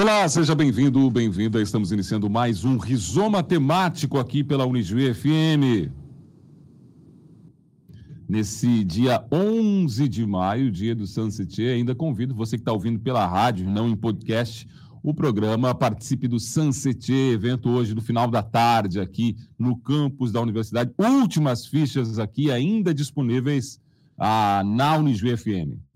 Olá, seja bem-vindo, bem-vinda. Estamos iniciando mais um Rizoma Temático aqui pela Unijuí FM. Nesse dia 11 de maio, dia do Sunset, ainda convido você que está ouvindo pela rádio, não em podcast, o programa Participe do Sunset, evento hoje no final da tarde aqui no campus da universidade. Últimas fichas aqui ainda disponíveis ah, na Unijuí FM.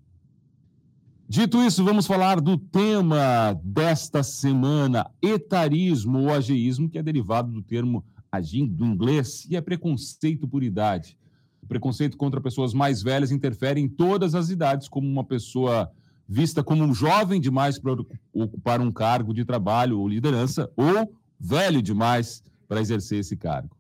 Dito isso, vamos falar do tema desta semana, etarismo ou ageísmo, que é derivado do termo agindo do inglês e é preconceito por idade. O preconceito contra pessoas mais velhas interfere em todas as idades, como uma pessoa vista como um jovem demais para ocupar um cargo de trabalho ou liderança, ou velho demais para exercer esse cargo.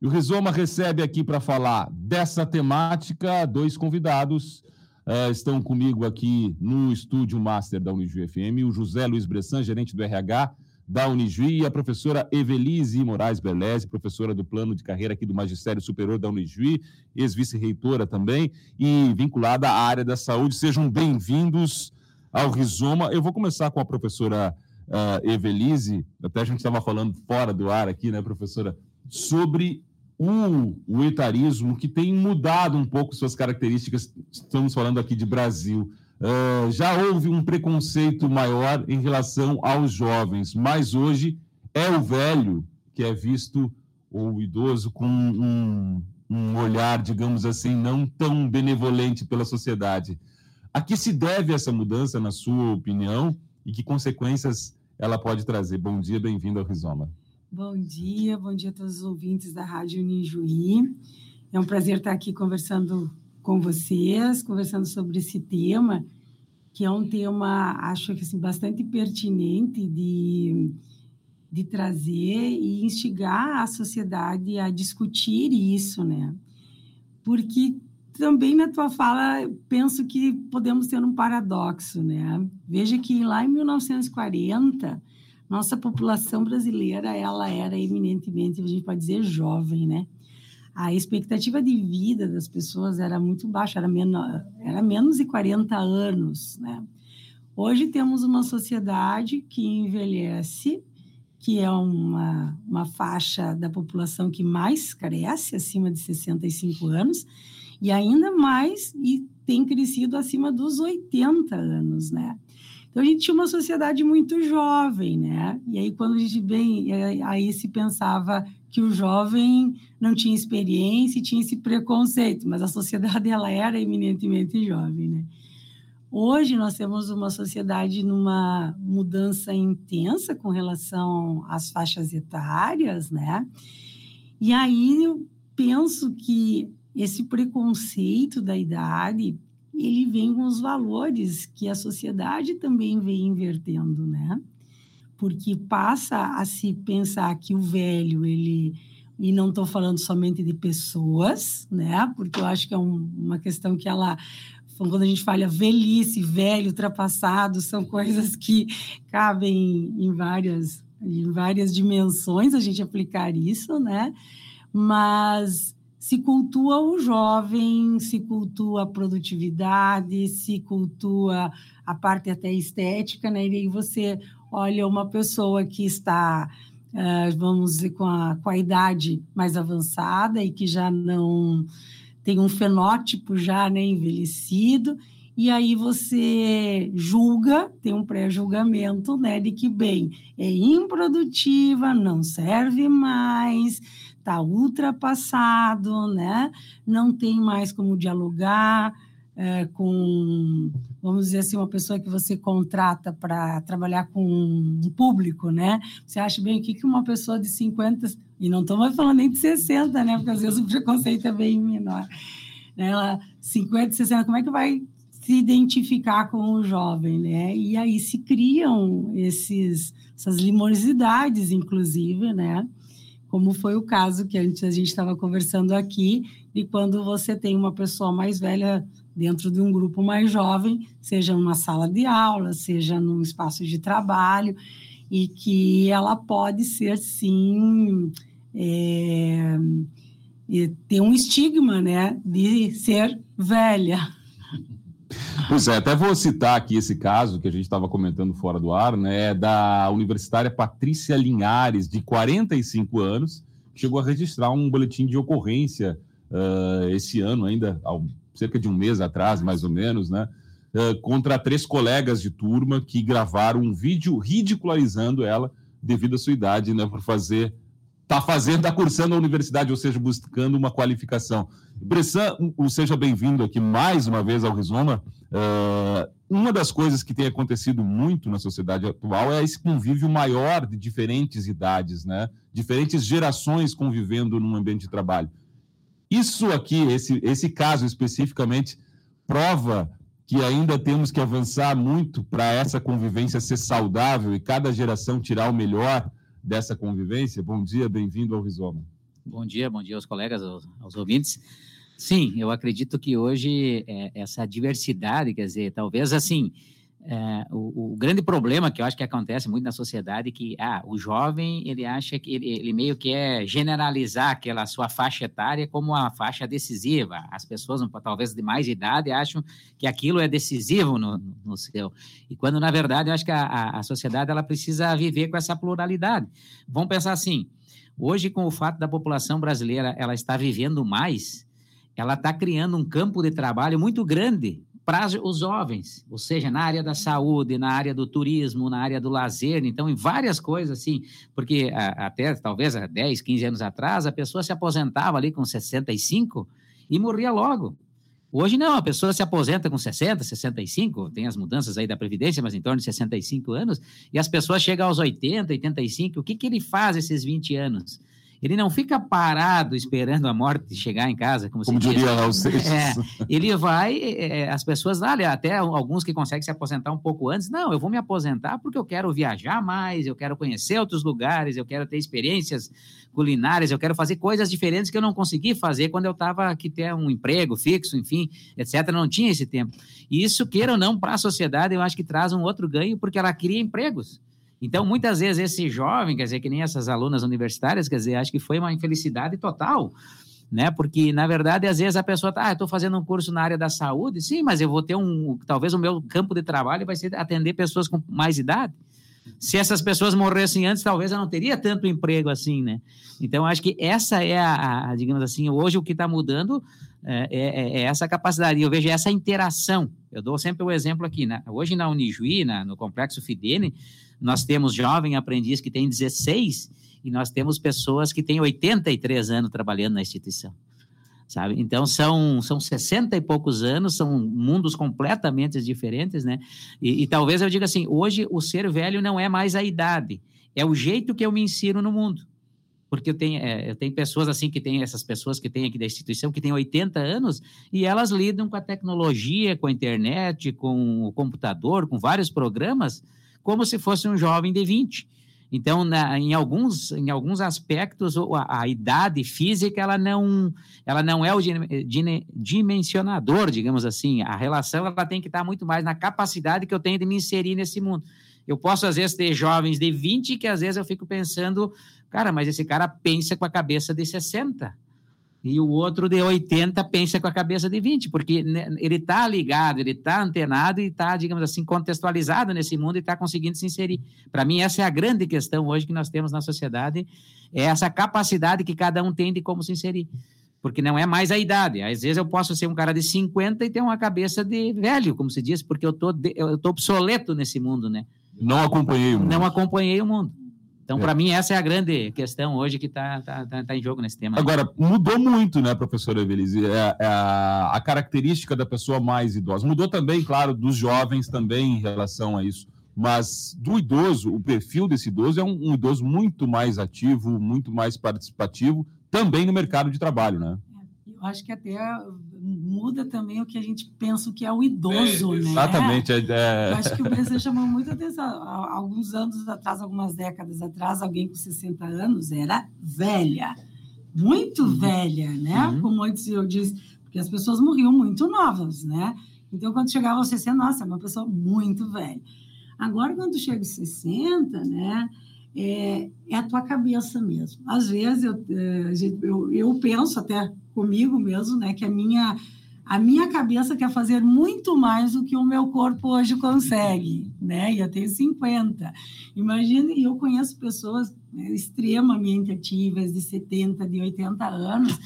E o Rizoma recebe aqui para falar dessa temática dois convidados Uh, estão comigo aqui no estúdio Master da Unijuí FM o José Luiz Bressan, gerente do RH da Unijuí, e a professora Evelise Moraes Beleze, professora do plano de carreira aqui do Magistério Superior da Unijuí, ex-vice-reitora também e vinculada à área da saúde. Sejam bem-vindos ao Rizoma. Eu vou começar com a professora uh, Evelise, até a gente estava falando fora do ar aqui, né, professora, sobre o, o etarismo, que tem mudado um pouco suas características, estamos falando aqui de Brasil. Uh, já houve um preconceito maior em relação aos jovens, mas hoje é o velho que é visto, ou o idoso, com um, um olhar, digamos assim, não tão benevolente pela sociedade. A que se deve essa mudança, na sua opinião, e que consequências ela pode trazer? Bom dia, bem-vindo ao Rizoma. Bom dia, bom dia a todos os ouvintes da Rádio Unijuí. É um prazer estar aqui conversando com vocês, conversando sobre esse tema, que é um tema, acho que assim, bastante pertinente de, de trazer e instigar a sociedade a discutir isso, né? Porque também na tua fala penso que podemos ter um paradoxo, né? Veja que lá em 1940 nossa população brasileira, ela era eminentemente, a gente pode dizer, jovem, né? A expectativa de vida das pessoas era muito baixa, era, menos, era menos de 40 anos, né? Hoje temos uma sociedade que envelhece, que é uma, uma faixa da população que mais cresce, acima de 65 anos, e ainda mais e tem crescido acima dos 80 anos, né? Então a gente tinha uma sociedade muito jovem, né? E aí quando a gente vem, é, aí se pensava que o jovem não tinha experiência e tinha esse preconceito, mas a sociedade ela era eminentemente jovem, né? Hoje nós temos uma sociedade numa mudança intensa com relação às faixas etárias, né? E aí eu penso que esse preconceito da idade ele vem com os valores que a sociedade também vem invertendo, né? Porque passa a se pensar que o velho, ele e não estou falando somente de pessoas, né? Porque eu acho que é um, uma questão que ela quando a gente fala velhice, velho, ultrapassado, são coisas que cabem em várias em várias dimensões a gente aplicar isso, né? Mas se cultua o jovem, se cultua a produtividade, se cultua a parte até estética, né? E aí você olha uma pessoa que está, uh, vamos dizer, com a, com a idade mais avançada e que já não tem um fenótipo já né, envelhecido, e aí você julga, tem um pré-julgamento, né, de que, bem, é improdutiva, não serve mais, está ultrapassado, né? não tem mais como dialogar é, com, vamos dizer assim, uma pessoa que você contrata para trabalhar com um público, né? Você acha bem o que, que uma pessoa de 50, e não estamos falando nem de 60, né? Porque às vezes o preconceito é bem menor. Né? Ela, 50, 60, como é que vai se identificar com o jovem, né? E aí se criam esses, essas limosidades, inclusive, né? Como foi o caso que antes a gente estava conversando aqui, e quando você tem uma pessoa mais velha dentro de um grupo mais jovem, seja numa sala de aula, seja num espaço de trabalho, e que ela pode ser, sim, é, ter um estigma, né, de ser velha. Pois é, até vou citar aqui esse caso que a gente estava comentando fora do ar, né, da universitária Patrícia Linhares, de 45 anos, chegou a registrar um boletim de ocorrência uh, esse ano ainda, há cerca de um mês atrás, mais ou menos, né, uh, contra três colegas de turma que gravaram um vídeo ridicularizando ela devido à sua idade, né, por fazer está fazendo, está cursando a universidade, ou seja, buscando uma qualificação. Bressan, seja bem-vindo aqui mais uma vez ao Rizoma. Uh, uma das coisas que tem acontecido muito na sociedade atual é esse convívio maior de diferentes idades, né? Diferentes gerações convivendo num ambiente de trabalho. Isso aqui, esse, esse caso especificamente, prova que ainda temos que avançar muito para essa convivência ser saudável e cada geração tirar o melhor dessa convivência. Bom dia, bem-vindo ao Rizoma. Bom dia, bom dia aos colegas, aos, aos ouvintes. Sim, eu acredito que hoje é, essa diversidade, quer dizer, talvez assim, é, o, o, grande problema que eu acho que acontece muito na sociedade é que ah, o jovem ele acha que ele, ele, meio que é generalizar aquela sua faixa etária como uma faixa decisiva. As pessoas, talvez de mais idade, acham que aquilo é decisivo no, no seu. E quando, na verdade, eu acho que a, a sociedade ela precisa viver com essa pluralidade. Vamos pensar assim, hoje com o fato da população brasileira ela está vivendo mais, ela está criando um campo de trabalho muito grande para os jovens, ou seja, na área da saúde, na área do turismo, na área do lazer, então em várias coisas assim, porque até talvez há 10, 15 anos atrás, a pessoa se aposentava ali com 65 e morria logo. Hoje não, a pessoa se aposenta com 60, 65, tem as mudanças aí da Previdência, mas em torno de 65 anos, e as pessoas chegam aos 80, 85, o que, que ele faz esses 20 anos? Ele não fica parado esperando a morte chegar em casa, como, como diria Raul é, Ele vai, é, as pessoas, olha, até alguns que conseguem se aposentar um pouco antes, não, eu vou me aposentar porque eu quero viajar mais, eu quero conhecer outros lugares, eu quero ter experiências culinárias, eu quero fazer coisas diferentes que eu não consegui fazer quando eu estava aqui ter um emprego fixo, enfim, etc. Não tinha esse tempo. E isso, queira ou não, para a sociedade, eu acho que traz um outro ganho, porque ela cria empregos. Então, muitas vezes, esse jovem, quer dizer, que nem essas alunas universitárias, quer dizer, acho que foi uma infelicidade total, né? Porque, na verdade, às vezes a pessoa tá, ah, estou fazendo um curso na área da saúde, sim, mas eu vou ter um, talvez o meu campo de trabalho vai ser atender pessoas com mais idade. Se essas pessoas morressem antes, talvez eu não teria tanto emprego assim, né? Então, acho que essa é a, a digamos assim, hoje o que está mudando é, é, é, essa capacidade. Eu vejo essa interação. Eu dou sempre o exemplo aqui, né? Hoje na Unijuí, na, no Complexo Fidene, nós temos jovem aprendiz que tem 16 e nós temos pessoas que têm 83 anos trabalhando na instituição. Sabe? Então são são 60 e poucos anos, são mundos completamente diferentes, né? E, e talvez eu diga assim, hoje o ser velho não é mais a idade, é o jeito que eu me ensino no mundo porque eu tenho, é, eu tenho pessoas assim que têm essas pessoas que têm aqui da instituição que têm 80 anos e elas lidam com a tecnologia, com a internet, com o computador, com vários programas como se fosse um jovem de 20. Então, na, em, alguns, em alguns aspectos, a, a, idade física ela não, ela não é o dimensionador, digamos assim. A relação ela tem que estar muito mais na capacidade que eu tenho de me inserir nesse mundo. Eu posso, às vezes, ter jovens de 20 que, às vezes, eu fico pensando, cara, mas esse cara pensa com a cabeça de 60 e o outro de 80 pensa com a cabeça de 20, porque ele está ligado, ele está antenado e está, digamos assim, contextualizado nesse mundo e está conseguindo se inserir. Para mim, essa é a grande questão hoje que nós temos na sociedade, é essa capacidade que cada um tem de como se inserir. Porque não é mais a idade. Às vezes eu posso ser um cara de 50 e ter uma cabeça de velho, como se diz, porque eu tô, eu tô obsoleto nesse mundo, né? Não acompanhei o mundo. Não acompanhei o mundo. Então, é. para mim, essa é a grande questão hoje que está tá, tá, tá, em jogo nesse tema. Agora, mudou muito, né, professora Evelise? É, é a, a, característica da pessoa mais idosa. Mudou também, claro, dos jovens também em relação a isso. Mas do idoso, o perfil desse idoso é um, um idoso muito mais ativo, muito mais participativo, também no mercado de trabalho, né? Eu acho que até muda também o que a gente pensa que é o idoso, é, né? Exatamente. É, é... Eu acho que o Brasil chamou muita atenção. Alguns anos atrás, algumas décadas atrás, alguém com 60 anos era velha, muito uhum. velha, né? Uhum. Como antes eu disse, porque as pessoas morriam muito novas, né? Então, quando chegava aos 60, nossa, é uma pessoa muito velha. Agora, quando chega aos 60, né? É, é, a tua cabeça mesmo. Às vezes eu, é, eu, eu penso até comigo mesmo, né, que a minha a minha cabeça quer fazer muito mais do que o meu corpo hoje consegue, né? E eu tenho 50. Imagine, eu conheço pessoas né, extremamente ativas, de 70, de 80 anos,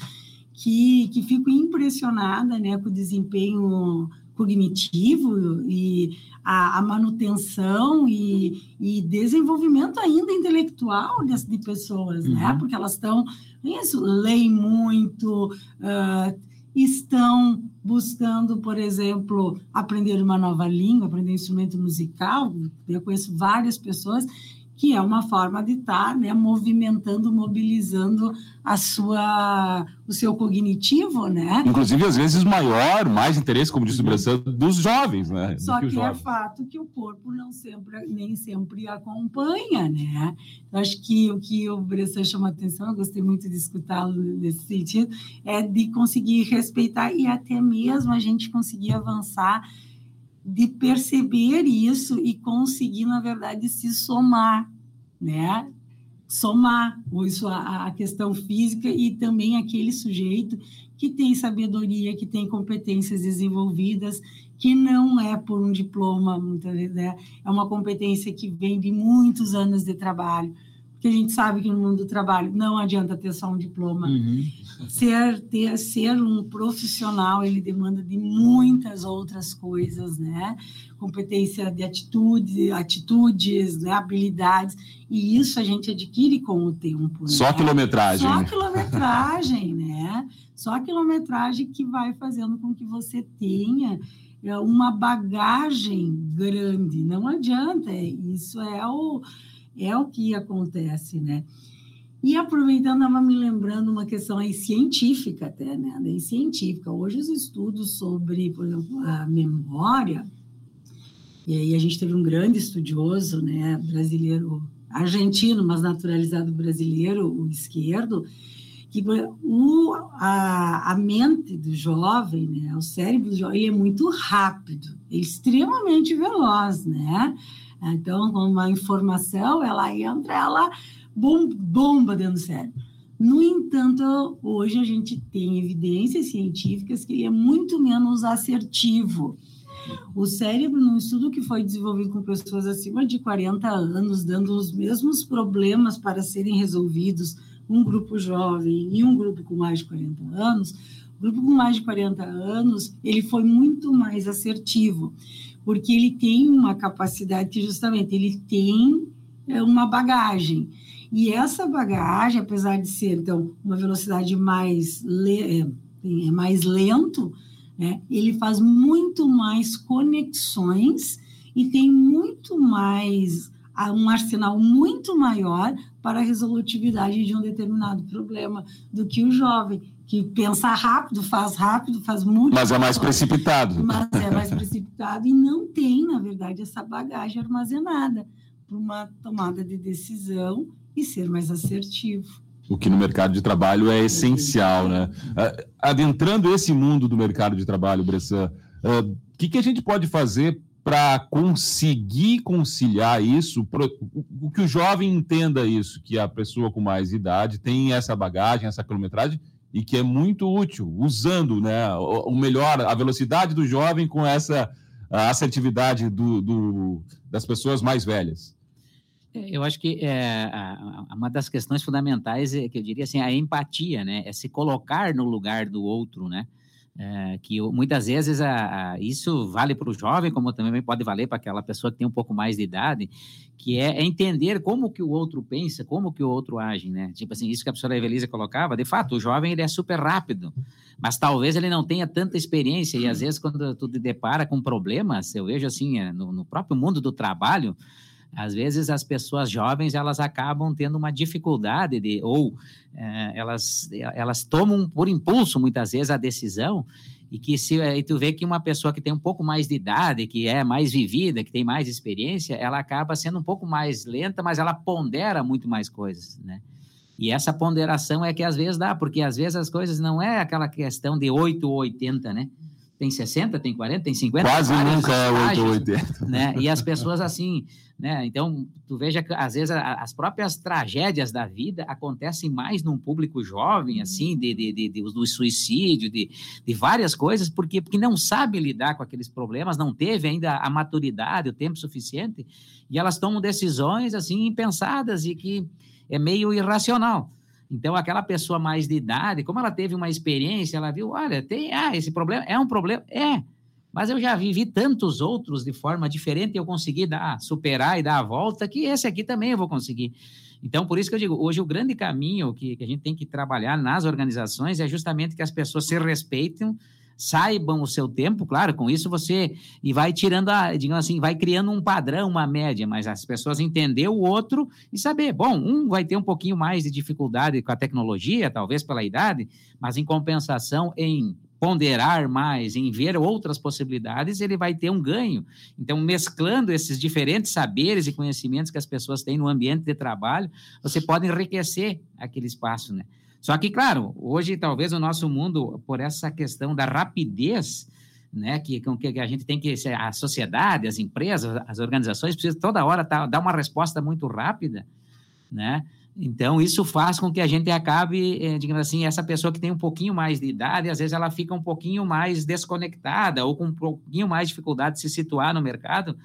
que, que fico impressionada né, com o desempenho cognitivo e a, a manutenção e, e, desenvolvimento ainda intelectual de, de pessoas, né? uhum. né? Porque elas estão, isso, leem muito, uh, estão buscando, por exemplo, aprender uma nova língua, aprender um instrumento musical. Eu conheço várias pessoas que é uma forma de estar tá, né, movimentando, mobilizando a sua, o seu cognitivo, né? Inclusive, às vezes, maior, mais interesse, como disse o Bressan, dos jovens, né? Só que, que é fato que o corpo não sempre, nem sempre acompanha, né? Eu acho que o que o Bressan chama atenção, eu gostei muito de escutá-lo nesse sentido, é de conseguir respeitar e até mesmo a gente conseguir avançar de perceber isso e conseguir, na verdade, se somar, né? Somar isso, a, questão física e também aquele sujeito que tem sabedoria, que tem competências desenvolvidas, que não é por um diploma, muitas vezes, né? é uma competência que vem de muitos anos de trabalho, porque a gente sabe que no mundo do trabalho não adianta ter só um diploma. Uhum. Ser, ter, ser um profissional, ele demanda de muitas outras coisas, né? Competência de atitude, atitudes, né? habilidades, e isso a gente adquire com o tempo. Só né? quilometragem. Só quilometragem, né? Só quilometragem que vai fazendo com que você tenha é, uma bagagem grande. Não adianta, isso é o é o que acontece, né? E aproveitando, estava me lembrando uma questão aí científica até, né? Daí científica. Hoje os estudos sobre, por exemplo, a memória, e aí a gente teve um grande estudioso, né, brasileiro, argentino, mas naturalizado brasileiro, o esquerdo, que o, a, a mente do jovem, né, o cérebro do jovem, ele é muito rápido, é extremamente veloz, né? Então, uma informação, ela entra, ela bomba dentro do cérebro. No entanto, hoje a gente tem evidências científicas que ele é muito menos assertivo. O cérebro, num estudo que foi desenvolvido com pessoas acima de 40 anos, dando os mesmos problemas para serem resolvidos, um grupo jovem e um grupo com mais de 40 anos, o grupo com mais de 40 anos, ele foi muito mais assertivo porque ele tem uma capacidade justamente ele tem é, uma bagagem. E essa bagagem, apesar de ser então uma velocidade mais le é, é mais lento, né, ele faz muito mais conexões e tem muito mais um arsenal muito maior para a resolutividade de um determinado problema do que o jovem que pensa rápido, faz rápido, faz muito. Mas é mais precipitado. Mas é mais precipitado e não tem, na verdade, essa bagagem armazenada para uma tomada de decisão e ser mais assertivo. O que no mercado de trabalho é essencial, né? Ah, adentrando esse mundo do mercado de trabalho, Bressan, o ah, que, que a gente pode fazer para conseguir conciliar isso, o que o jovem entenda isso, que a pessoa com mais idade tem essa bagagem, essa quilometragem, e que é muito útil, usando né, o melhor, a velocidade do jovem com essa assertividade do, do, das pessoas mais velhas. É, eu acho que é, uma das questões fundamentais é que eu diria assim, a empatia, né? É se colocar no lugar do outro, né? É, que muitas vezes a, a, isso vale para o jovem, como também pode valer para aquela pessoa que tem um pouco mais de idade, que é, é, entender como que o outro pensa, como que o outro age, né? Tipo assim, isso que a professora Evelise colocava, de fato, o jovem ele é super rápido, mas talvez ele não tenha tanta experiência e às vezes quando tu te depara com problemas, eu vejo assim, é, no, no próprio mundo do trabalho, às vezes as pessoas jovens elas acabam tendo uma dificuldade de ou é, elas elas tomam por impulso muitas vezes a decisão e que se e tu vê que uma pessoa que tem um pouco mais de idade que é mais vivida que tem mais experiência ela acaba sendo um pouco mais lenta mas ela pondera muito mais coisas né? E essa ponderação é que às vezes dá porque às vezes as coisas não é aquela questão de 8 ou 80 né tem 60, tem 40, tem 50. Quase nunca é 8 ou 80. Né? E as pessoas assim, né? Então, tu veja que às vezes as próprias tragédias da vida acontecem mais num público jovem, assim, de, de, de, de do suicídio, de, de várias coisas, porque, porque não sabe lidar com aqueles problemas, não teve ainda a maturidade, o tempo suficiente, e elas tomam decisões assim impensadas e que é meio irracional. Então, aquela pessoa mais de idade, como ela teve uma experiência, ela viu, olha, tem, ah, esse problema é um problema, é, mas eu já vivi tantos outros de forma diferente, eu consegui dar, superar e dar a volta, que esse aqui também eu vou conseguir. Então, por isso que eu digo, hoje o grande caminho que, que a gente tem que trabalhar nas organizações é justamente que as pessoas se respeitem, saibam o seu tempo, claro, com isso você e vai tirando a, digamos assim, vai criando um padrão, uma média, mas as pessoas entender o outro e saber, bom, um vai ter um pouquinho mais de dificuldade com a tecnologia, talvez pela idade, mas em compensação em ponderar mais, em ver outras possibilidades, ele vai ter um ganho. Então, mesclando esses diferentes saberes e conhecimentos que as pessoas têm no ambiente de trabalho, você pode enriquecer aquele espaço, né? Só que, claro, hoje talvez o nosso mundo, por essa questão da rapidez, né, que, que a gente tem que a sociedade, as empresas, as organizações precisam toda hora tá, dar uma resposta muito rápida, né? Então isso faz com que a gente acabe, eh, digamos assim, essa pessoa que tem um pouquinho mais de idade, às vezes ela fica um pouquinho mais desconectada ou com um pouquinho mais dificuldade de se situar no mercado,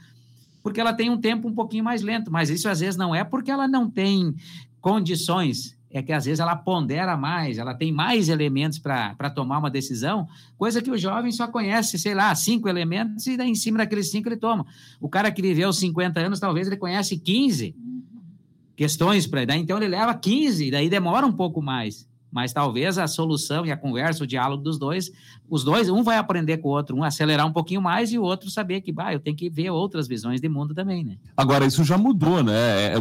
porque ela tem um tempo um pouquinho mais lento. Mas isso às vezes não é porque ela não tem condições é que às vezes ela pondera mais, ela tem mais elementos para tomar uma decisão, coisa que o jovem só conhece, sei lá, cinco elementos e em cima daqueles cinco ele toma. O cara que viveu 50 anos, talvez ele conhece 15 questões para dar, então ele leva 15, daí demora um pouco mais. Mas talvez a solução e a conversa, o diálogo dos dois, os dois, um vai aprender com o outro, um acelerar um pouquinho mais e o outro saber que, bah, eu tenho que ver outras visões de mundo também, né? Agora, isso já mudou, né? É, é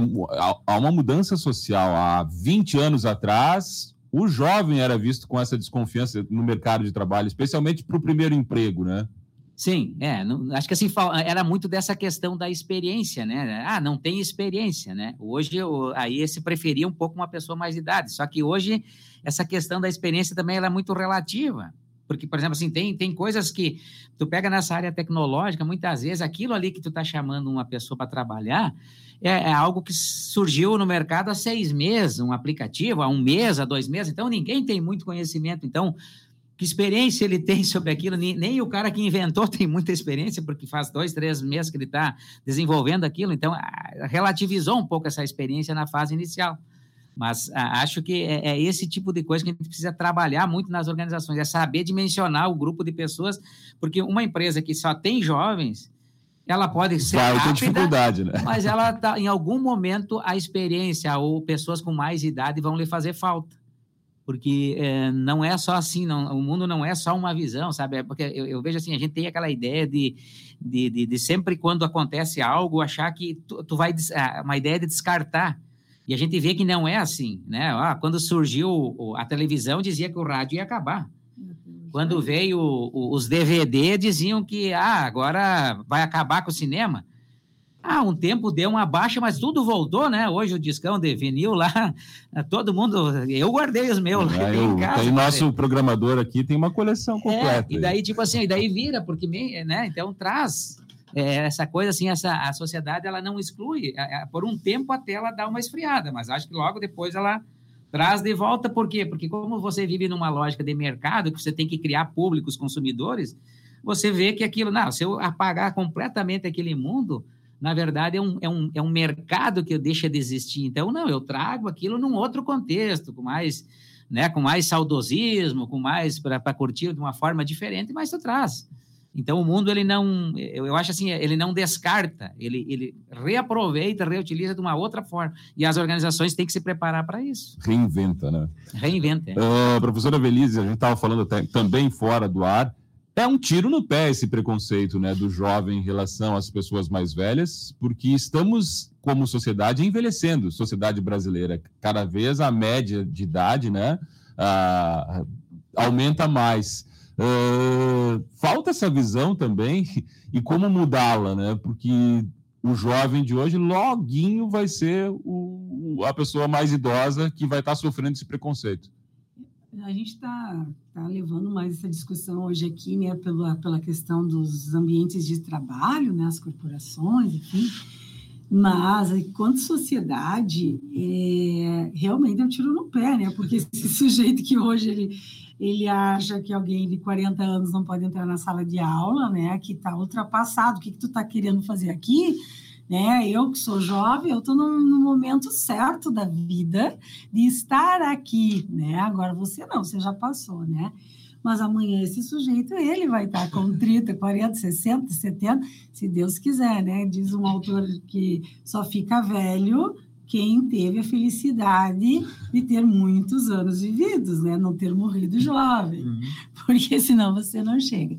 há uma mudança social. Há 20 anos atrás, o jovem era visto com essa desconfiança no mercado de trabalho, especialmente para o primeiro emprego, né? Sim, é, não, acho que assim era muito dessa questão da experiência, né? Ah, não tem experiência, né? Hoje aí se preferia um pouco uma pessoa mais de idade, só que hoje essa questão da experiência também é muito relativa. Porque, por exemplo, assim, tem, tem coisas que tu pega nessa área tecnológica, muitas vezes aquilo ali que tu está chamando uma pessoa para trabalhar é, é, algo que surgiu no mercado há seis meses, um aplicativo, há um mês, há dois meses, então ninguém tem muito conhecimento. Então, que experiência ele tem sobre aquilo, nem, nem, o cara que inventou tem muita experiência, porque faz dois, três meses que ele está desenvolvendo aquilo, então relativizou um pouco essa experiência na fase inicial. Mas acho que é, é, esse tipo de coisa que a gente precisa trabalhar muito nas organizações, é saber dimensionar o grupo de pessoas, porque uma empresa que só tem jovens, ela pode ser Vai rápida, dificuldade, né? mas ela tá, em algum momento a experiência ou pessoas com mais idade vão lhe fazer falta porque é, não é só assim, não, o mundo não é só uma visão, sabe? É porque eu, eu, vejo assim, a gente tem aquela ideia de, de, de, de sempre quando acontece algo, achar que tu, tu, vai, ah, uma ideia de descartar, e a gente vê que não é assim, né? Ah, quando surgiu a televisão, dizia que o rádio ia acabar. Quando veio os DVD, diziam que ah, agora vai acabar com o cinema. Ah, um tempo deu uma baixa, mas tudo voltou, né? Hoje o discão de vinil lá, todo mundo. Eu guardei os meus. É, eu, casa, tem nosso programador aqui, tem uma coleção é, completa. É, e daí, tipo assim, daí vira, porque, né? Então traz é, essa coisa assim, essa, a sociedade ela não exclui. É, é, por um tempo até ela dá uma esfriada, mas acho que logo depois ela traz de volta. Por quê? Porque como você vive numa lógica de mercado, que você tem que criar públicos consumidores, você vê que aquilo, não, se eu apagar completamente aquele mundo na verdade, é um, é um, é um mercado que deixa de existir. Então, não, eu trago aquilo num outro contexto, com mais, né, com mais saudosismo, com mais para curtir de uma forma diferente, mas tu traz. Então, o mundo, ele não, eu, eu acho assim, ele não descarta, ele, ele reaproveita, reutiliza de uma outra forma. E as organizações têm que se preparar para isso. Reinventa, né? Reinventa. É. Uh, professora Belize, a gente estava falando até, também fora do ar, é um tiro no pé esse preconceito né, do jovem em relação às pessoas mais velhas, porque estamos, como sociedade, envelhecendo, sociedade brasileira. Cada vez a média de idade né, aumenta mais. Uh, falta essa visão também e como mudá-la, né? Porque o jovem de hoje, loguinho, vai ser o, a pessoa mais idosa que vai estar sofrendo esse preconceito. A gente está tá levando mais essa discussão hoje aqui, né, pela, pela questão dos ambientes de trabalho, né, as corporações, enfim. Mas, enquanto sociedade, é, realmente é um tiro no pé, né? Porque esse sujeito que hoje ele, ele acha que alguém de 40 anos não pode entrar na sala de aula, né? Que está ultrapassado. O que, que tu está querendo fazer aqui? Né? Eu que sou jovem, eu estou no, momento certo da vida de estar aqui, né? Agora você não, você já passou, né? Mas amanhã esse sujeito, ele vai estar com 30, 40, 60, 70, se Deus quiser, né? Diz um autor que só fica velho quem teve a felicidade de ter muitos anos vividos, né? Não ter morrido jovem, uhum. porque senão você não chega.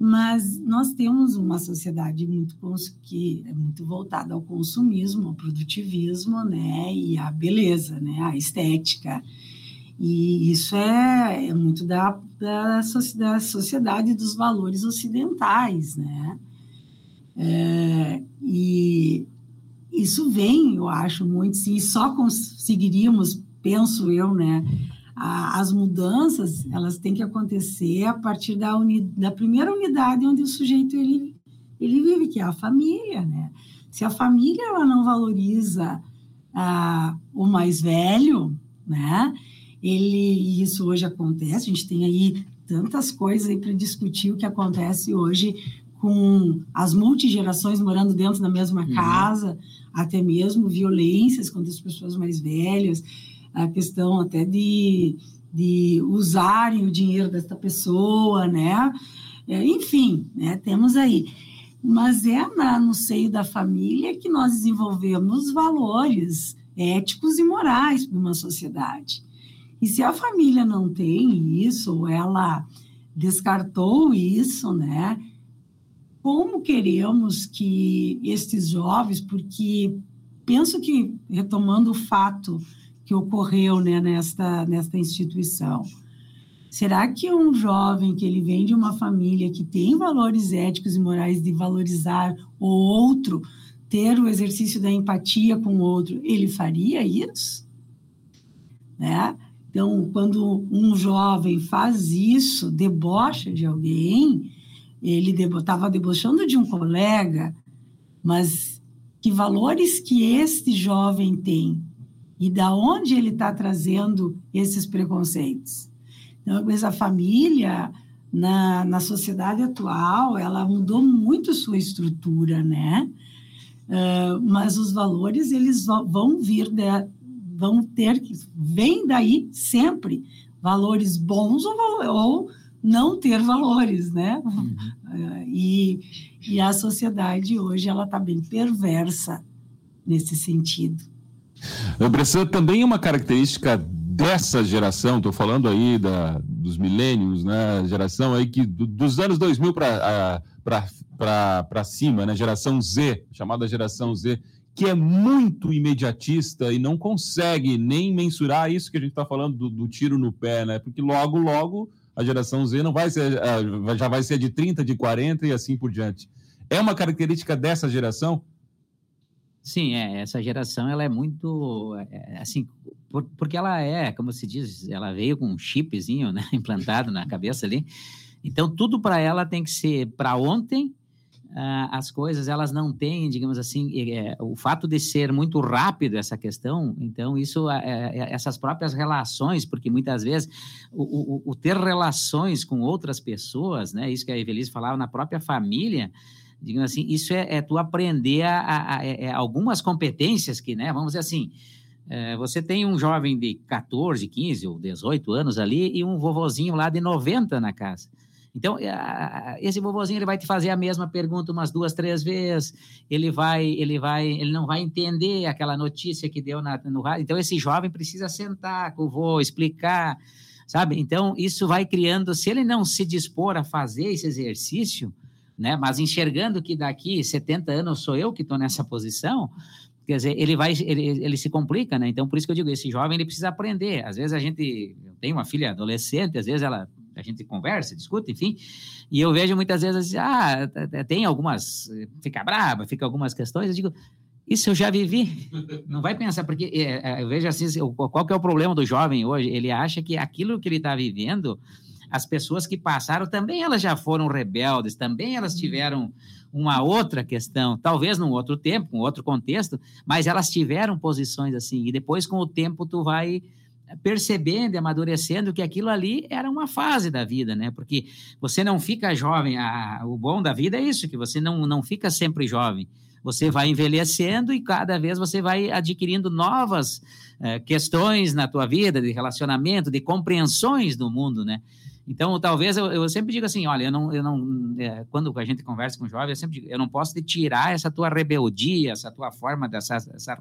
Mas nós temos uma sociedade muito que é muito voltada ao consumismo, ao produtivismo, né, e à beleza, né, à estética. E isso é, é muito da, da, sociedade, sociedade dos valores ocidentais, né? É, e isso vem, eu acho, muito, e só conseguiríamos, penso eu, né, a, as mudanças elas têm que acontecer a partir da, uni, da primeira unidade onde o sujeito ele, ele vive, que é a família, né? Se a família ela não valoriza ah, o mais velho, né? Ele isso hoje acontece. A gente tem aí tantas coisas aí para discutir o que acontece hoje com as multigerações morando dentro da mesma uhum. casa, até mesmo violências contra as pessoas mais velhas a questão até de, de usarem o dinheiro desta pessoa, né? É, enfim, né, temos aí. Mas é na, no seio da família que nós desenvolvemos valores éticos e morais para uma sociedade. E se a família não tem isso, ou ela descartou isso, né? Como queremos que estes jovens, porque penso que, retomando o fato que ocorreu né, nesta, nesta instituição. Será que um jovem que ele vem de uma família que tem valores éticos e morais de valorizar o outro, ter o exercício da empatia com o outro, ele faria isso? Né? Então, quando um jovem faz isso, debocha de alguém, ele estava debochando de um colega, mas que valores que este jovem tem e da onde ele está trazendo esses preconceitos. Então, essa família, na, na sociedade atual, ela mudou muito sua estrutura, né? Uh, mas os valores, eles vão vir, de, vão ter que, vem daí sempre, valores bons ou, ou não ter valores, né? Uhum. Uh, e, e a sociedade hoje, ela está bem perversa nesse sentido. Bressan também é uma característica dessa geração, estou falando aí da, dos milênios, né? Geração aí que do, dos anos 2000 para cima, né? Geração Z, chamada geração Z, que é muito imediatista e não consegue nem mensurar isso que a gente está falando do, do, tiro no pé, né? Porque logo, logo a geração Z não vai ser, já vai ser de 30, de 40 e assim por diante. É uma característica dessa geração Sim, é, essa geração ela é muito é, assim, por, porque ela é, como se diz, ela veio com um chipzinho né, implantado na cabeça ali. Então tudo para ela tem que ser para ontem. Uh, as coisas elas não têm, digamos assim, é, o fato de ser muito rápido essa questão. Então isso, é, é, essas próprias relações, porque muitas vezes o, o, o ter relações com outras pessoas, né, isso que a Evelise falava na própria família digamos assim, isso é, é tu aprender a, a, a, é, é algumas competências que, né, vamos dizer assim, é, você tem um jovem de 14, 15 ou 18 anos ali e um vovozinho lá de 90 na casa. Então, é, esse vovozinho ele vai te fazer a mesma pergunta umas duas, três vezes. Ele vai, ele vai, ele não vai entender aquela notícia que deu na, no rádio. Então, esse jovem precisa sentar com o vô, explicar, sabe? Então, isso vai criando. Se ele não se dispor a fazer esse exercício, né? Mas enxergando que daqui 70 anos sou eu que estou nessa posição, quer dizer, ele vai, ele, ele se complica, né? Então, por isso que eu digo, esse jovem ele precisa aprender. Às vezes a gente tem uma filha adolescente, às vezes ela a gente conversa, discute, enfim, e eu vejo muitas vezes, ah, tem algumas, fica brava, fica algumas questões, eu digo, Isso eu já vivi. Não vai pensar, porque é, é, eu vejo assim, qual que é o problema do jovem hoje? Ele acha que aquilo que ele está vivendo, as pessoas que passaram também elas já foram rebeldes, também elas uhum. tiveram uma outra questão, talvez num outro tempo, um outro contexto, mas elas tiveram posições assim. E depois, com o tempo, tu vai percebendo e amadurecendo que aquilo ali era uma fase da vida, né? Porque você não fica jovem. A, o bom da vida é isso, que você não, não fica sempre jovem. Você vai envelhecendo e cada vez você vai adquirindo novas eh, questões na tua vida, de relacionamento, de compreensões do mundo, né? Então, talvez eu, eu sempre digo assim, olha, eu não, eu não, é, quando a gente conversa com jovens, eu sempre digo, eu não posso te tirar essa tua rebeldia, essa tua forma dessa essa,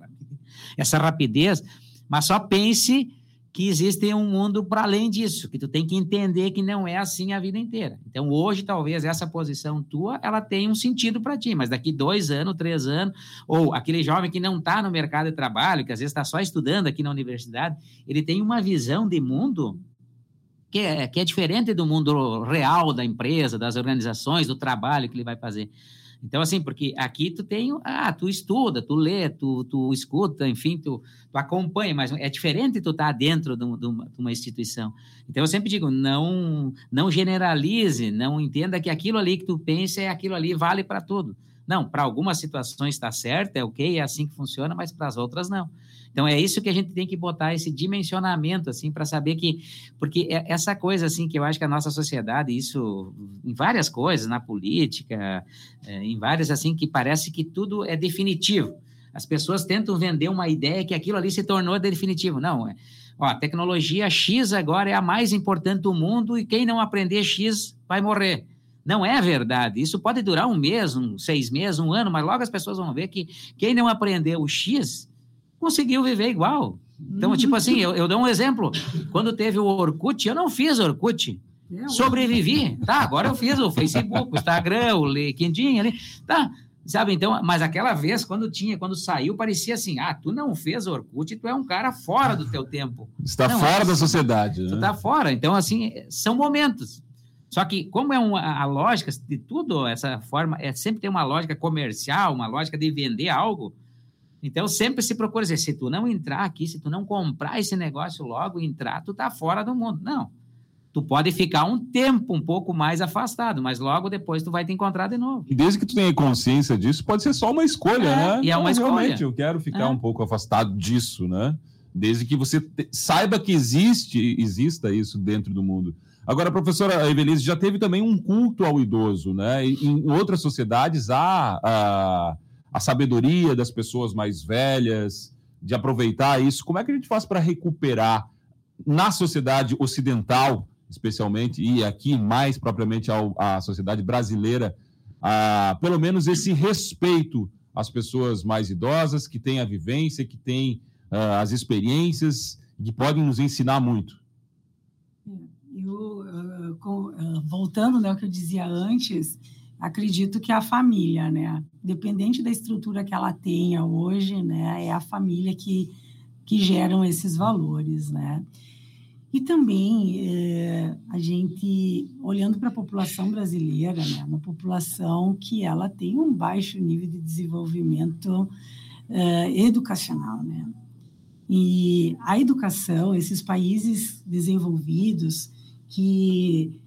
essa rapidez, mas só pense que existe um mundo para além disso, que tu tem que entender que não é assim a vida inteira. Então, hoje, talvez essa posição tua, ela tenha um sentido para ti, mas daqui dois anos, três anos, ou aquele jovem que não está no mercado de trabalho, que às vezes está só estudando aqui na universidade, ele tem uma visão de mundo que é, que é diferente do mundo real da empresa, das organizações, do trabalho que ele vai fazer. Então, assim, porque aqui tu tem, ah, tu estuda, tu lê, tu, tu escuta, enfim, tu, tu acompanha, mas é diferente tu estar tá dentro de, de, uma instituição. Então, eu sempre digo, não, não generalize, não entenda que aquilo ali que tu pensa é aquilo ali vale para tudo. Não, para algumas situações está certo, é ok, é assim que funciona, mas para as outras não. Então é isso que a gente tem que botar esse dimensionamento assim para saber que porque é essa coisa assim que eu acho que a nossa sociedade isso em várias coisas na política é, em várias assim que parece que tudo é definitivo. As pessoas tentam vender uma ideia que aquilo ali se tornou definitivo. Não, é, ó, a tecnologia X agora é a mais importante do mundo e quem não aprender X vai morrer. Não é verdade. Isso pode durar um mês, um, seis meses, um ano, mas logo as pessoas vão ver que quem não aprendeu o X conseguiu viver igual. Então, tipo assim, eu, eu dou um exemplo. Quando teve o Orkut, eu não fiz Orkut. É, Sobrevivi. Tá, agora eu fiz o Facebook, o Instagram, o LinkedIn ali. Tá, sabe? Então, mas aquela vez, quando tinha, quando saiu, parecia assim: ah, tu não fez Orkut, tu é um cara fora do teu tempo. Está não, fora é, da sociedade. Tu está né? fora. Então, assim, são momentos. Só que, como é uma, a lógica de tudo, essa forma, é sempre tem uma lógica comercial, uma lógica de vender algo então, sempre se procura dizer, se tu não entrar aqui, se tu não comprar esse negócio logo, entrar, tu tá fora do mundo. Não. Tu pode ficar um tempo um pouco mais afastado, mas logo depois tu vai te encontrar de novo. E desde que tu tenha consciência disso, pode ser só uma escolha, é, né? E é uma escolha. Realmente, eu quero ficar é. um pouco afastado disso, né? Desde que você te... saiba que existe, exista isso dentro do mundo. Agora, professora Evelise, já teve também um culto ao idoso, né? Em outras sociedades há... há a sabedoria das pessoas mais velhas, de aproveitar isso. Como é que a gente faz para recuperar na sociedade ocidental, especialmente, e aqui mais propriamente ao, à sociedade brasileira, a, pelo menos esse respeito às pessoas mais idosas, que têm a vivência, que têm uh, as experiências, que podem nos ensinar muito? Eu, uh, com, uh, voltando né, ao que eu dizia antes, acredito que a família, né? Dependente da estrutura que ela tenha hoje, né? É a família que, que geram esses valores, né? E também é, a gente, olhando para a população brasileira, né? Uma população que ela tem um baixo nível de desenvolvimento é, educacional, né? E a educação, esses países desenvolvidos que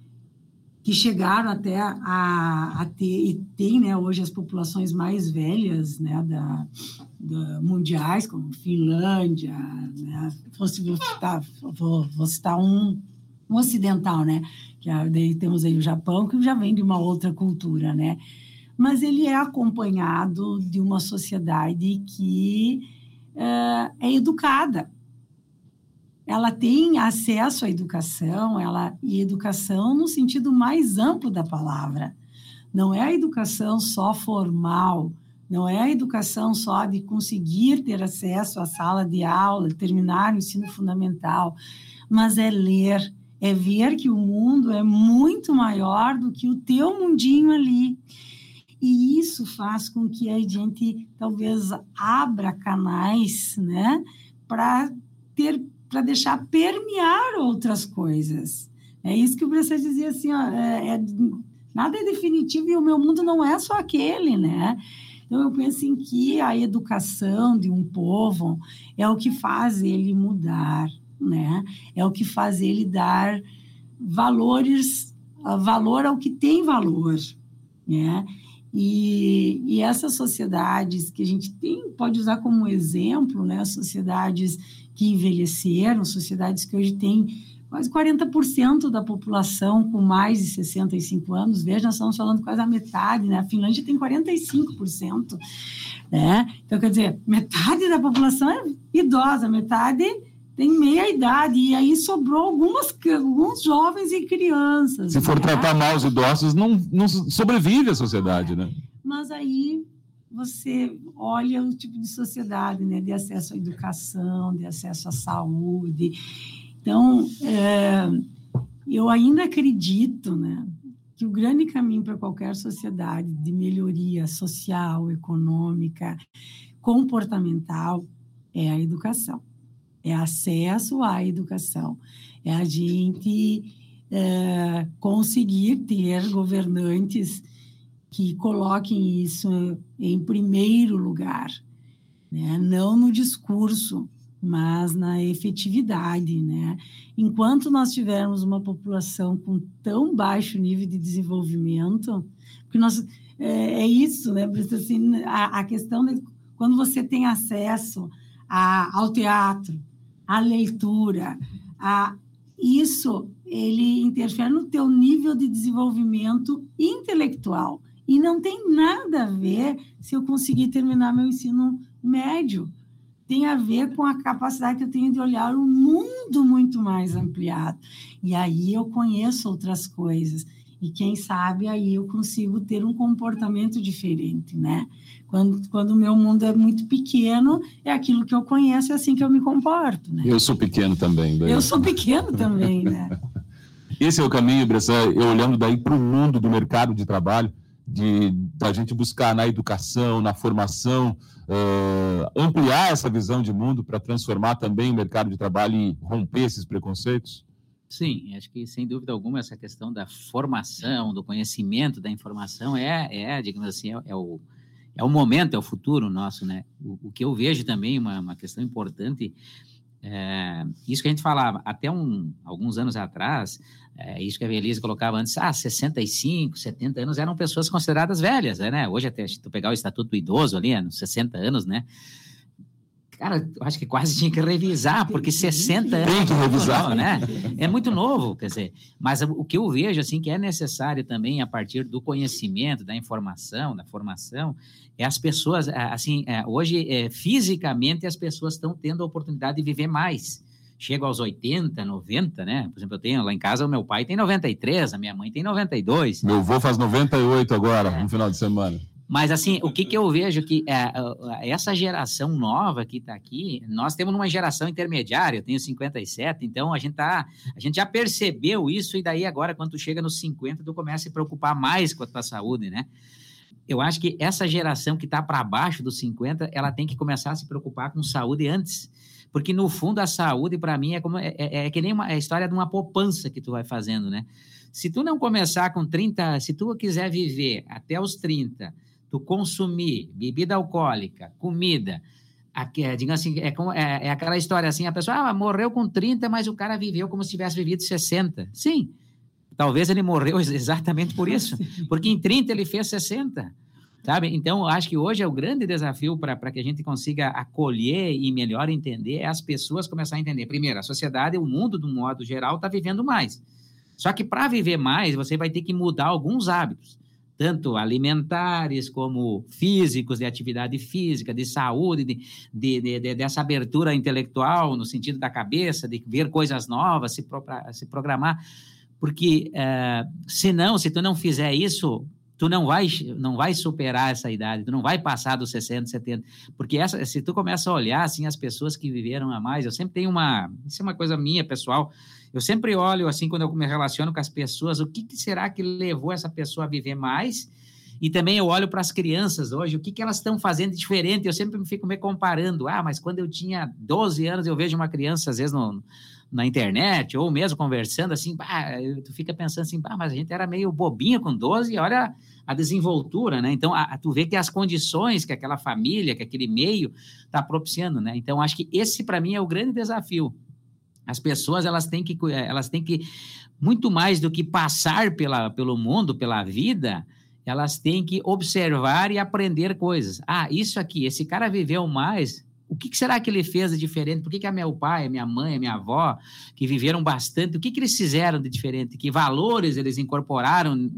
que chegaram até a, a ter, e tem né, hoje as populações mais velhas né, da, da mundiais, como Finlândia, né, vou, citar, vou, vou citar um, um ocidental, né, que daí temos aí o Japão, que já vem de uma outra cultura, né, mas ele é acompanhado de uma sociedade que é, é educada, ela tem acesso à educação, ela e educação no sentido mais amplo da palavra. Não é a educação só formal, não é a educação só de conseguir ter acesso à sala de aula, terminar o ensino fundamental, mas é ler, é ver que o mundo é muito maior do que o teu mundinho ali. E isso faz com que a gente talvez abra canais, né, para ter para deixar permear outras coisas. É isso que o Bresser dizia assim, ó, é, é, nada é definitivo e o meu mundo não é só aquele, né? Então, eu penso em que a educação de um povo é o que faz ele mudar, né? É o que faz ele dar valores, valor ao que tem valor, né? E, e essas sociedades que a gente tem, pode usar como exemplo, né? Sociedades que envelheceram, sociedades que hoje têm quase 40% da população com mais de 65 anos. Veja, nós estamos falando quase a metade, né? A Finlândia tem 45%, né? Então, quer dizer, metade da população é idosa, metade tem meia idade, e aí sobrou algumas, alguns jovens e crianças. Se for né? tratar mal os idosos, não, não sobrevive a sociedade, né? Mas aí você olha o tipo de sociedade, né? De acesso à educação, de acesso à saúde, então, é, eu ainda acredito né, que o grande caminho para qualquer sociedade de melhoria social, econômica, comportamental é a educação, é acesso à educação, é a gente é, conseguir ter governantes que coloquem isso em primeiro lugar, né? não no discurso, mas na efetividade, né? Enquanto nós tivermos uma população com tão baixo nível de desenvolvimento, porque nós é, é isso, né? Assim, a, a questão de quando você tem acesso a, ao teatro, à leitura, a isso ele interfere no teu nível de desenvolvimento intelectual e não tem nada a ver se eu conseguir terminar meu ensino médio tem a ver com a capacidade que eu tenho de olhar o mundo muito mais ampliado. E aí eu conheço outras coisas. E quem sabe aí eu consigo ter um comportamento diferente, né? Quando, quando o meu mundo é muito pequeno, é aquilo que eu conheço, é assim que eu me comporto, né? Eu sou pequeno também. Daí. Eu sou pequeno também, né? Esse é o caminho, Bressa, eu olhando daí para o mundo do mercado de trabalho, de da gente buscar na educação, na formação, uh, ampliar essa visão de mundo para transformar também o mercado de trabalho e romper esses preconceitos? Sim, acho que sem dúvida alguma essa questão da formação, do conhecimento da informação é, é digamos assim, é, é o, é o momento, é o futuro nosso, né? O, o que eu vejo também, uma, uma questão importante, é, isso que a gente falava, até um, alguns anos atrás, é, isso que a Elise colocava antes, ah, 65, 70 anos eram pessoas consideradas velhas, né? Hoje, até se tu pegar o estatuto do idoso ali, nos 60 anos, né? Cara, eu acho que quase tinha que revisar, porque 60 anos. Tem que revisar. né? É muito novo, quer dizer. Mas o que eu vejo, assim, que é necessário também, a partir do conhecimento, da informação, da formação, é as pessoas, assim, é, hoje, é, fisicamente, as pessoas estão tendo a oportunidade de viver mais chego aos 80, 90, né? Por exemplo, eu tenho lá em casa, o meu pai tem 93, a minha mãe tem 92. Meu avô faz 98 agora, é. no final de semana. Mas, assim, o que, que eu vejo que é, essa geração nova que está aqui, nós temos uma geração intermediária, eu tenho 57, então a gente, tá, a gente já percebeu isso, e daí agora, quando tu chega nos 50, tu começa a se preocupar mais com a tua saúde, né? Eu acho que essa geração que está para baixo dos 50, ela tem que começar a se preocupar com saúde antes. Porque, no fundo, a saúde, para mim, é, como, é, é, é que nem uma, é a história de uma poupança que tu vai fazendo, né? Se tu não começar com 30, se tu quiser viver até os 30, tu consumir bebida alcoólica, comida, aqui, é, digamos assim, é, é, é, aquela história assim, a pessoa ah, morreu com 30, mas o cara viveu como se tivesse vivido 60. Sim, talvez ele morreu exatamente por isso, porque em 30 ele fez 60 sabe? Então, acho que hoje é o grande desafio para que a gente consiga acolher e melhor entender é as pessoas começar a entender. Primeiro, a sociedade, o mundo, do modo geral, está vivendo mais. Só que para viver mais, você vai ter que mudar alguns hábitos, tanto alimentares como físicos, de atividade física, de saúde, de, de, de, dessa abertura intelectual, no sentido da cabeça, de ver coisas novas, se, pro, se programar. Porque, uh, se não, se tu não fizer isso, tu não vai, não vai superar essa idade, tu não vai passar dos 60, 70, porque essa, se tu começa a olhar, assim, as pessoas que viveram a mais, eu sempre tenho uma, isso é uma coisa minha, pessoal, eu sempre olho, assim, quando eu me relaciono com as pessoas, o que, que será que levou essa pessoa a viver mais E também eu olho para as crianças hoje, o que, que elas estão fazendo diferente? Eu sempre fico me comparando. Ah, mas quando eu tinha 12 anos, eu vejo uma criança, às vezes, no, na internet, ou mesmo conversando assim, bah, tu fica pensando assim, bah, mas a gente era meio bobinha com 12, e olha a desenvoltura, né? Então, a, a, tu vê que as condições que aquela família, que aquele meio está propiciando, né? Então, acho que esse, para mim, é o grande desafio. As pessoas, elas têm que, elas têm que muito mais do que passar pela, pelo mundo, pela vida, elas têm que observar e aprender coisas. Ah, isso aqui, esse cara viveu mais. O que, será que ele fez de diferente? Por que, que a meu pai, a minha mãe, a minha avó, que viveram bastante, o que, que eles fizeram de diferente? Que valores eles incorporaram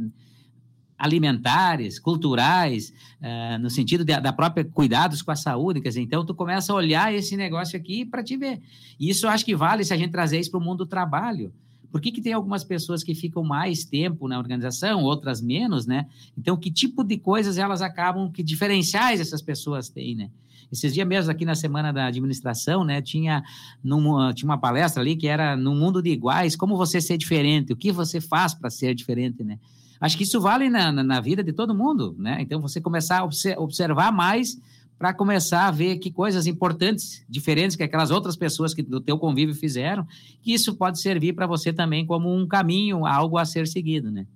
alimentares, culturais, uh, no sentido de, da própria cuidados com a saúde, quer dizer, então tu começa a olhar esse negócio aqui para te ver. E isso eu acho que vale se a gente trazer isso para o mundo do trabalho. Por que, que tem algumas pessoas que ficam mais tempo na organização, outras menos, né? Então, que tipo de coisas elas acabam, que diferenciais essas pessoas têm, né? Esses dias mesmo, aqui na Semana da Administração, né, tinha, num, tinha uma palestra ali que era no mundo de iguais, como você ser diferente, o que você faz para ser diferente, né? Acho que isso vale na, na, vida de todo mundo, né? Então, você começar a observar mais para começar a ver que coisas importantes, diferentes que aquelas outras pessoas que do teu convívio fizeram, que isso pode servir para você também como um caminho, algo a ser seguido, né?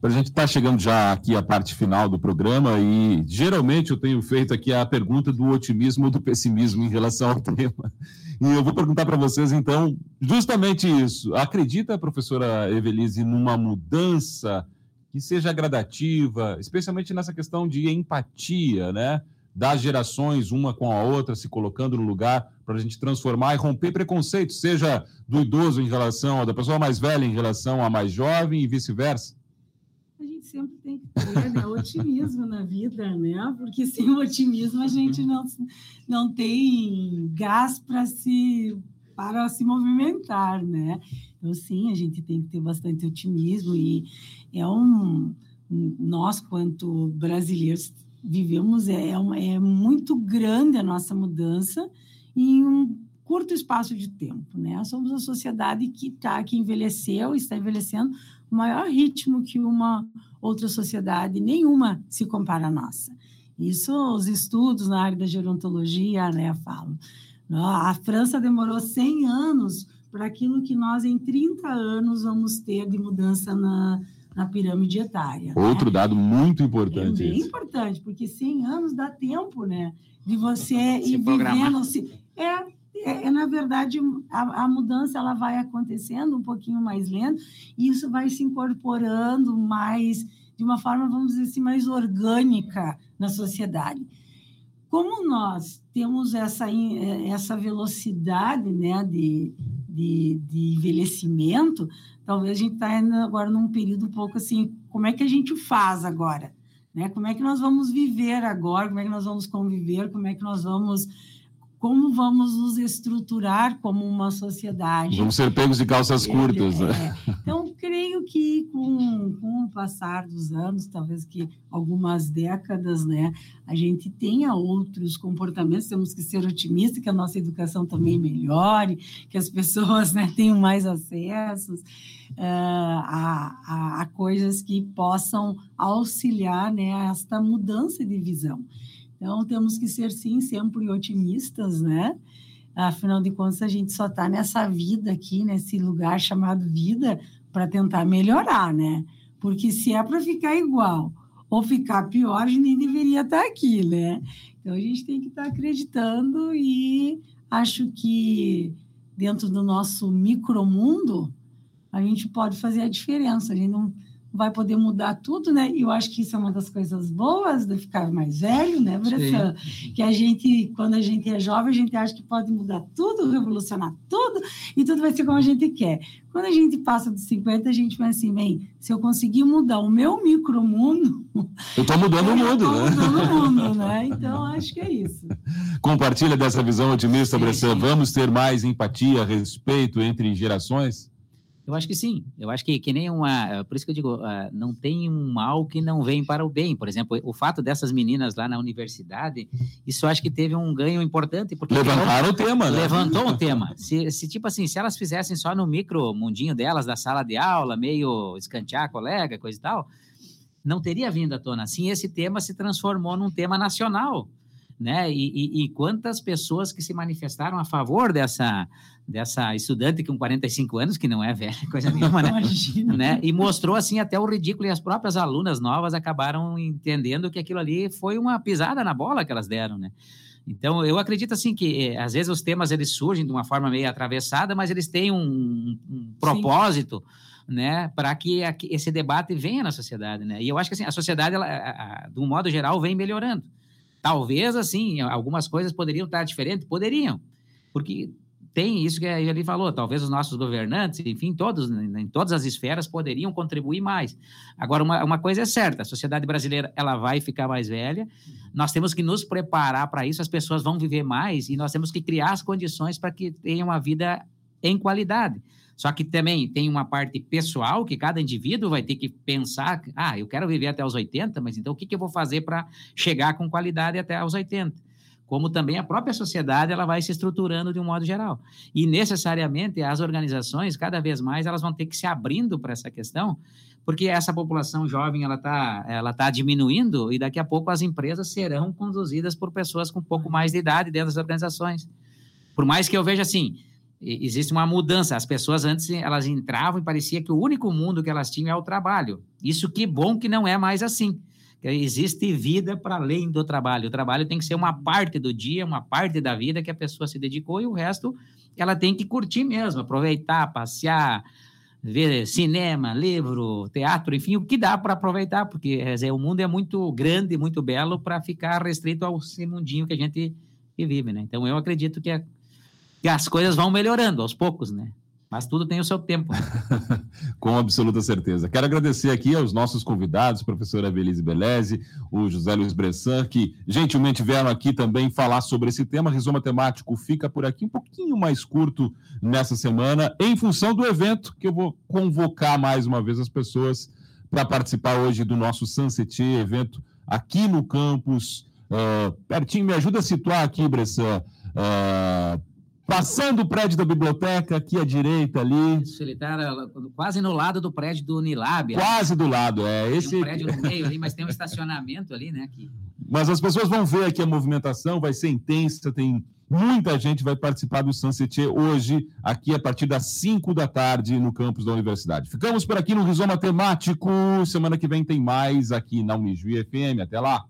A gente está chegando já aqui à parte final do programa e geralmente eu tenho feito aqui a pergunta do otimismo ou do pessimismo em relação ao tema. E eu vou perguntar para vocês então justamente isso. Acredita, professora Evelise, numa mudança que seja gradativa, especialmente nessa questão de empatia, né? das gerações, uma com a outra, se colocando no lugar para a gente transformar e romper preconceitos, seja do idoso em relação, da pessoa mais velha em relação à mais jovem e vice-versa? Sempre tem que ter né, otimismo na vida, né? Porque sem otimismo a gente não, não tem gás para se para se movimentar, né? Então, sim, a gente tem que ter bastante otimismo e é um nós quanto brasileiros vivemos é, é, uma, é muito grande a nossa mudança em um curto espaço de tempo, né? Somos a sociedade que está que envelheceu, está envelhecendo o maior ritmo que uma outra sociedade, nenhuma se compara à nossa. Isso os estudos na área da gerontologia, né, falam. A França demorou 100 anos para aquilo que nós em 30 anos vamos ter de mudança na, na pirâmide etária. Né? Outro né? dado muito importante. É bem isso. importante, porque 100 anos dá tempo, né? De você se ir vivendo. Se, é, é, é, na verdade, a, a, mudança ela vai acontecendo um pouquinho mais lento, e isso vai se incorporando mais, de uma forma, vamos dizer assim, mais orgânica na sociedade. Como nós temos essa, essa velocidade né, de, de, de envelhecimento, talvez a gente está agora num período um pouco assim, como é que a gente faz agora? Né? Como é que nós vamos viver agora? Como é que nós vamos conviver? Como é que nós vamos como vamos nos estruturar como uma sociedade. Vamos ser pegos de calças curtas. Né? É. Então, creio que com, com o passar dos anos, talvez que algumas décadas, né, a gente tenha outros comportamentos, temos que ser otimistas, que a nossa educação também melhore, que as pessoas né, tenham mais acessos uh, a, a, a coisas que possam auxiliar né, a esta mudança de visão. Então, temos que ser, sim, sempre otimistas, né? Afinal de contas, a gente só está nessa vida aqui, nesse lugar chamado vida, para tentar melhorar, né? Porque se é para ficar igual ou ficar pior, a gente nem deveria estar tá aqui, né? Então, a gente tem que estar tá acreditando e acho que dentro do nosso micromundo, a gente pode fazer a diferença. A gente não vai poder mudar tudo, né? E eu acho que isso é uma das coisas boas de ficar mais velho, né, Bressan? Que a gente, quando a gente é jovem, a gente acha que pode mudar tudo, revolucionar tudo, e tudo vai ser como a gente quer. Quando a gente passa dos 50, a gente vai assim, bem, se eu conseguir mudar o meu micromundo... Eu estou mudando o mundo, né? mudando o mundo, né? Então, acho que é isso. Compartilha dessa visão otimista, Bressan. Vamos ter mais empatia, respeito entre gerações? Eu acho que sim. Eu acho que que nem uma. Por isso que eu digo, uh, não tem um mal que não vem para o bem. Por exemplo, o fato dessas meninas lá na universidade, isso acho que teve um ganho importante. Porque Levantaram o tema, né? Levantou o tema. Se, se, tipo assim, se elas fizessem só no micro mundinho delas, da sala de aula, meio escantear a colega, coisa e tal, não teria vindo à tona. Assim, esse tema se transformou num tema nacional, né? E, e, e, quantas pessoas que se manifestaram a favor dessa dessa estudante com 45 anos, que não é velha, coisa nenhuma, né? Imagina. né? E mostrou, assim, até o ridículo, e as próprias alunas novas acabaram entendendo que aquilo ali foi uma pisada na bola que elas deram, né? Então, eu acredito, assim, que eh, às vezes os temas, eles surgem de uma forma meio atravessada, mas eles têm um, um propósito, Sim. né? Para que esse debate venha na sociedade, né? E eu acho que, assim, a sociedade, ela, de um modo geral, vem melhorando. Talvez, assim, algumas coisas poderiam estar diferentes, poderiam, porque tem isso que ele falou, talvez os nossos governantes, enfim, todos, em todas as esferas, poderiam contribuir mais. Agora, uma, uma coisa é certa, a sociedade brasileira ela vai ficar mais velha, nós temos que nos preparar para isso, as pessoas vão viver mais e nós temos que criar as condições para que tenham uma vida em qualidade. Só que também tem uma parte pessoal que cada indivíduo vai ter que pensar: ah, eu quero viver até os 80, mas então o que, que eu vou fazer para chegar com qualidade até os 80? Como também a própria sociedade ela vai se estruturando de um modo geral. E necessariamente as organizações, cada vez mais, elas vão ter que se abrindo para essa questão, porque essa população jovem ela está ela tá diminuindo e daqui a pouco as empresas serão conduzidas por pessoas com um pouco mais de idade dentro das organizações. Por mais que eu veja assim, existe uma mudança. As pessoas antes elas entravam e parecia que o único mundo que elas tinham é o trabalho. Isso que bom que não é mais assim. Existe vida para além do trabalho. O trabalho tem que ser uma parte do dia, uma parte da vida que a pessoa se dedicou e o resto ela tem que curtir mesmo, aproveitar, passear, ver cinema, livro, teatro, enfim, o que dá para aproveitar, porque dizer, o mundo é muito grande, muito belo para ficar restrito ao mundinho que a gente vive, né? Então eu acredito que a que as coisas vão melhorando aos poucos, né? Mas tudo tem o seu tempo. Com absoluta certeza. Quero agradecer aqui aos nossos convidados, professora Belize Beleze, o José Luiz Bressan, que gentilmente vieram aqui também falar sobre esse tema. Rizoma temático fica por aqui um pouquinho mais curto nessa semana, em função do evento que eu vou convocar mais uma vez as pessoas para participar hoje do nosso Sunset evento aqui no campus. Uh, pertinho, me ajuda a situar aqui, Bressan. Uh, Passando o prédio da biblioteca, aqui à direita ali. Isso, ele está quase no lado do prédio do Unilab. Quase do lado, é. Esse... Tem um prédio no meio ali, mas tem um estacionamento ali, né? Aqui. Mas as pessoas vão ver aqui a movimentação, vai ser intensa, tem muita gente vai participar do Sunset hoje, aqui a partir das 5 da tarde, no campus da universidade. Ficamos por aqui no Rizoma Temático. Semana que vem tem mais aqui na Unijuí FM. Até lá!